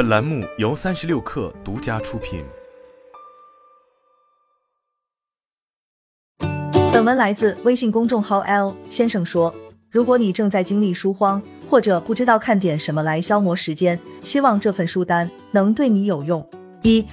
本栏目由三十六氪独家出品。本文来自微信公众号 L 先生说：“如果你正在经历书荒，或者不知道看点什么来消磨时间，希望这份书单能对你有用。一，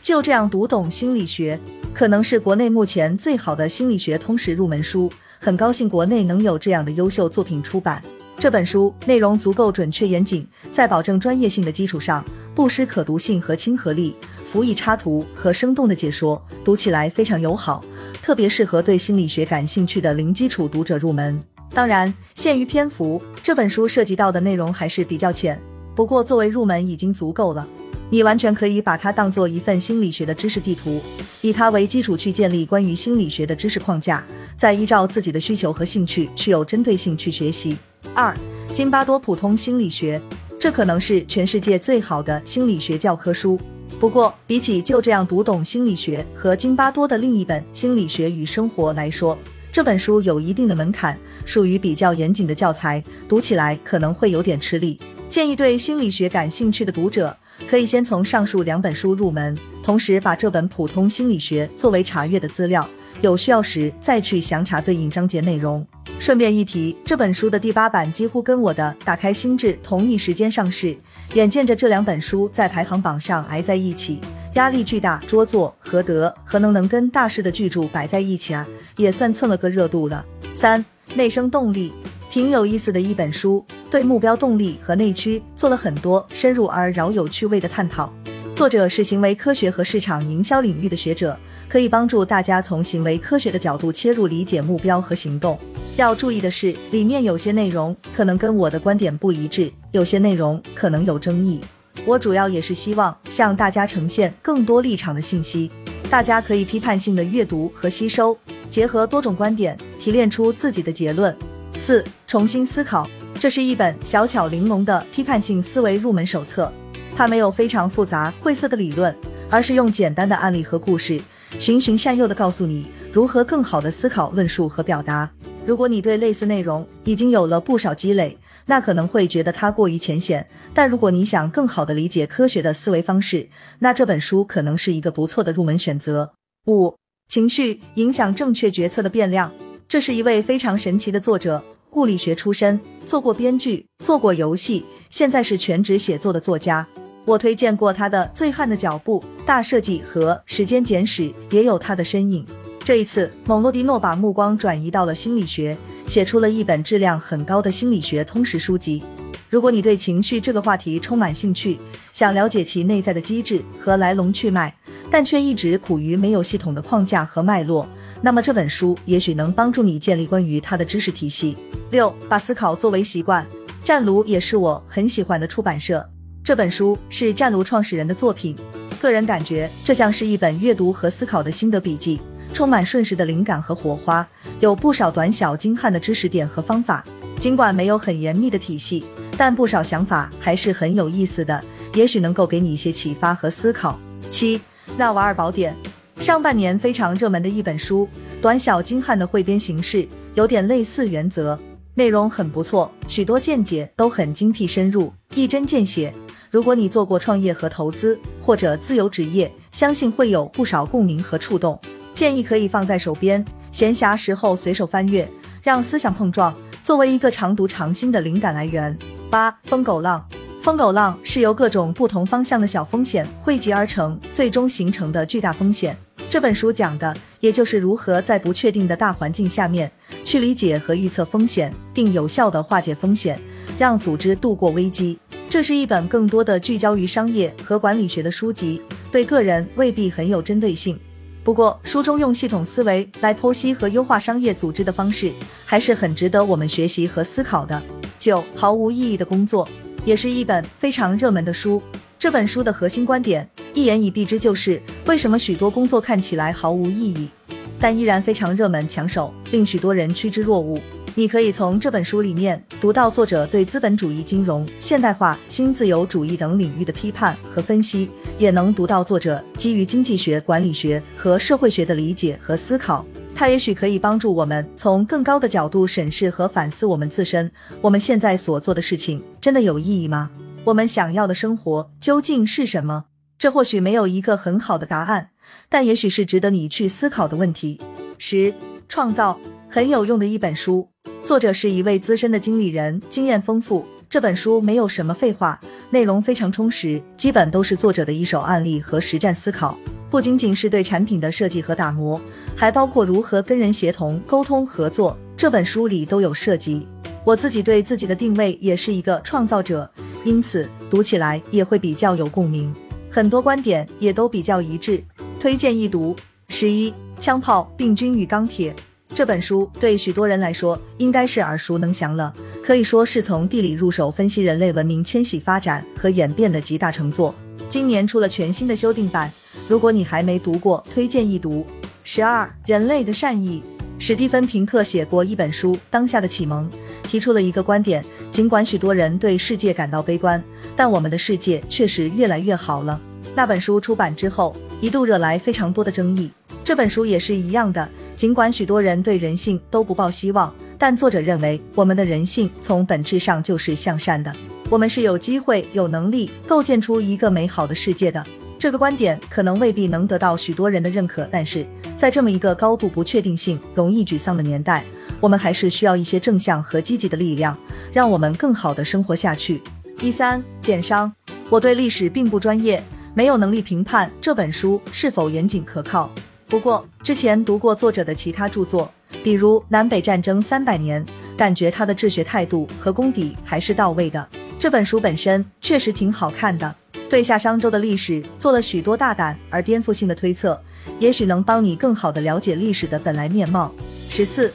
就这样读懂心理学，可能是国内目前最好的心理学通识入门书。很高兴国内能有这样的优秀作品出版。”这本书内容足够准确严谨，在保证专业性的基础上，不失可读性和亲和力，辅以插图和生动的解说，读起来非常友好，特别适合对心理学感兴趣的零基础读者入门。当然，限于篇幅，这本书涉及到的内容还是比较浅，不过作为入门已经足够了。你完全可以把它当做一份心理学的知识地图，以它为基础去建立关于心理学的知识框架，再依照自己的需求和兴趣去有针对性去学习。二，津巴多普通心理学，这可能是全世界最好的心理学教科书。不过，比起就这样读懂心理学和津巴多的另一本《心理学与生活》来说，这本书有一定的门槛，属于比较严谨的教材，读起来可能会有点吃力。建议对心理学感兴趣的读者。可以先从上述两本书入门，同时把这本普通心理学作为查阅的资料，有需要时再去详查对应章节内容。顺便一提，这本书的第八版几乎跟我的《打开心智》同一时间上市，眼见着这两本书在排行榜上挨在一起，压力巨大。拙作何德何能能跟大师的巨著摆在一起啊？也算蹭了个热度了。三内生动力。挺有意思的一本书，对目标动力和内驱做了很多深入而饶有趣味的探讨。作者是行为科学和市场营销领域的学者，可以帮助大家从行为科学的角度切入理解目标和行动。要注意的是，里面有些内容可能跟我的观点不一致，有些内容可能有争议。我主要也是希望向大家呈现更多立场的信息，大家可以批判性的阅读和吸收，结合多种观点提炼出自己的结论。四重新思考，这是一本小巧玲珑的批判性思维入门手册。它没有非常复杂晦涩的理论，而是用简单的案例和故事，循循善诱的告诉你如何更好的思考、论述和表达。如果你对类似内容已经有了不少积累，那可能会觉得它过于浅显。但如果你想更好的理解科学的思维方式，那这本书可能是一个不错的入门选择。五情绪影响正确决策的变量。这是一位非常神奇的作者，物理学出身，做过编剧，做过游戏，现在是全职写作的作家。我推荐过他的《醉汉的脚步》《大设计》和《时间简史》，也有他的身影。这一次，蒙洛迪诺把目光转移到了心理学，写出了一本质量很高的心理学通识书籍。如果你对情绪这个话题充满兴趣，想了解其内在的机制和来龙去脉，但却一直苦于没有系统的框架和脉络。那么这本书也许能帮助你建立关于它的知识体系。六，把思考作为习惯。战卢也是我很喜欢的出版社。这本书是战卢创始人的作品，个人感觉这像是一本阅读和思考的心得笔记，充满瞬时的灵感和火花，有不少短小精悍的知识点和方法。尽管没有很严密的体系，但不少想法还是很有意思的，也许能够给你一些启发和思考。七，纳瓦尔宝典。上半年非常热门的一本书，短小精悍的汇编形式，有点类似原则，内容很不错，许多见解都很精辟深入，一针见血。如果你做过创业和投资，或者自由职业，相信会有不少共鸣和触动。建议可以放在手边，闲暇时候随手翻阅，让思想碰撞，作为一个常读常新的灵感来源。八疯狗浪。疯狗浪是由各种不同方向的小风险汇集而成，最终形成的巨大风险。这本书讲的，也就是如何在不确定的大环境下面，去理解和预测风险，并有效的化解风险，让组织度过危机。这是一本更多的聚焦于商业和管理学的书籍，对个人未必很有针对性。不过，书中用系统思维来剖析和优化商业组织的方式，还是很值得我们学习和思考的。九，毫无意义的工作。也是一本非常热门的书。这本书的核心观点一言以蔽之，就是为什么许多工作看起来毫无意义，但依然非常热门抢手，令许多人趋之若鹜。你可以从这本书里面读到作者对资本主义、金融、现代化、新自由主义等领域的批判和分析，也能读到作者基于经济学、管理学和社会学的理解和思考。它也许可以帮助我们从更高的角度审视和反思我们自身。我们现在所做的事情真的有意义吗？我们想要的生活究竟是什么？这或许没有一个很好的答案，但也许是值得你去思考的问题。十，创造很有用的一本书，作者是一位资深的经理人，经验丰富。这本书没有什么废话，内容非常充实，基本都是作者的一手案例和实战思考。不仅仅是对产品的设计和打磨，还包括如何跟人协同、沟通、合作。这本书里都有涉及。我自己对自己的定位也是一个创造者。因此读起来也会比较有共鸣，很多观点也都比较一致，推荐一读。十一，枪炮、病菌与钢铁这本书对许多人来说应该是耳熟能详了，可以说是从地理入手分析人类文明迁徙发展和演变的集大成作。今年出了全新的修订版，如果你还没读过，推荐一读。十二，人类的善意。史蒂芬平克写过一本书《当下的启蒙》，提出了一个观点。尽管许多人对世界感到悲观，但我们的世界确实越来越好了。那本书出版之后，一度惹来非常多的争议。这本书也是一样的，尽管许多人对人性都不抱希望，但作者认为我们的人性从本质上就是向善的，我们是有机会、有能力构建出一个美好的世界的。这个观点可能未必能得到许多人的认可，但是在这么一个高度不确定性、容易沮丧的年代。我们还是需要一些正向和积极的力量，让我们更好的生活下去。第三，减伤。我对历史并不专业，没有能力评判这本书是否严谨可靠。不过之前读过作者的其他著作，比如《南北战争三百年》，感觉他的治学态度和功底还是到位的。这本书本身确实挺好看的，对夏商周的历史做了许多大胆而颠覆性的推测，也许能帮你更好的了解历史的本来面貌。十四。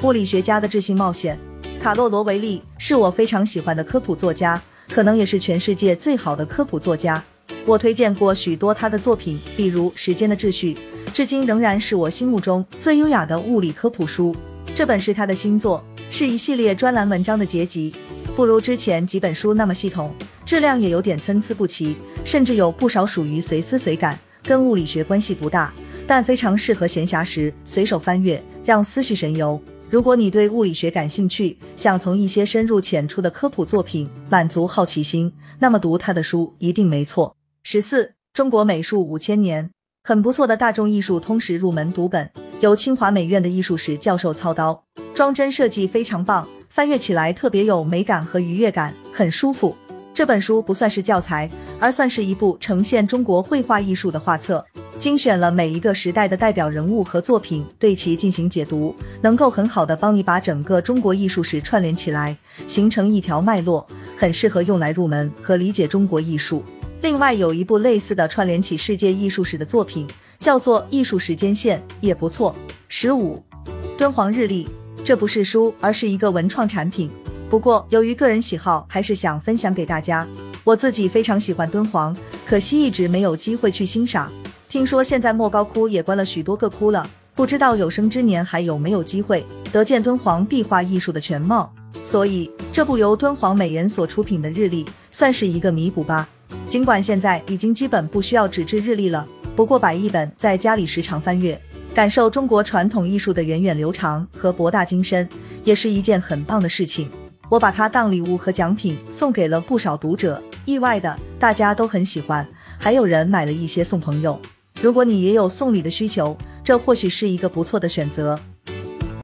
物理学家的智性冒险，卡洛·罗维利是我非常喜欢的科普作家，可能也是全世界最好的科普作家。我推荐过许多他的作品，比如《时间的秩序》，至今仍然是我心目中最优雅的物理科普书。这本是他的新作，是一系列专栏文章的结集，不如之前几本书那么系统，质量也有点参差不齐，甚至有不少属于随思随感，跟物理学关系不大，但非常适合闲暇时随手翻阅，让思绪神游。如果你对物理学感兴趣，想从一些深入浅出的科普作品满足好奇心，那么读他的书一定没错。十四，中国美术五千年，很不错的大众艺术通识入门读本，由清华美院的艺术史教授操刀，装帧设计非常棒，翻阅起来特别有美感和愉悦感，很舒服。这本书不算是教材，而算是一部呈现中国绘画艺术的画册。精选了每一个时代的代表人物和作品，对其进行解读，能够很好的帮你把整个中国艺术史串联起来，形成一条脉络，很适合用来入门和理解中国艺术。另外有一部类似的串联起世界艺术史的作品，叫做《艺术时间线》，也不错。十五，敦煌日历，这不是书，而是一个文创产品。不过由于个人喜好，还是想分享给大家。我自己非常喜欢敦煌，可惜一直没有机会去欣赏。听说现在莫高窟也关了许多个窟了，不知道有生之年还有没有机会得见敦煌壁画艺术的全貌。所以这部由敦煌美研所出品的日历算是一个弥补吧。尽管现在已经基本不需要纸质日历了，不过摆一本在家里时常翻阅，感受中国传统艺术的源远流长和博大精深，也是一件很棒的事情。我把它当礼物和奖品送给了不少读者，意外的大家都很喜欢，还有人买了一些送朋友。如果你也有送礼的需求，这或许是一个不错的选择。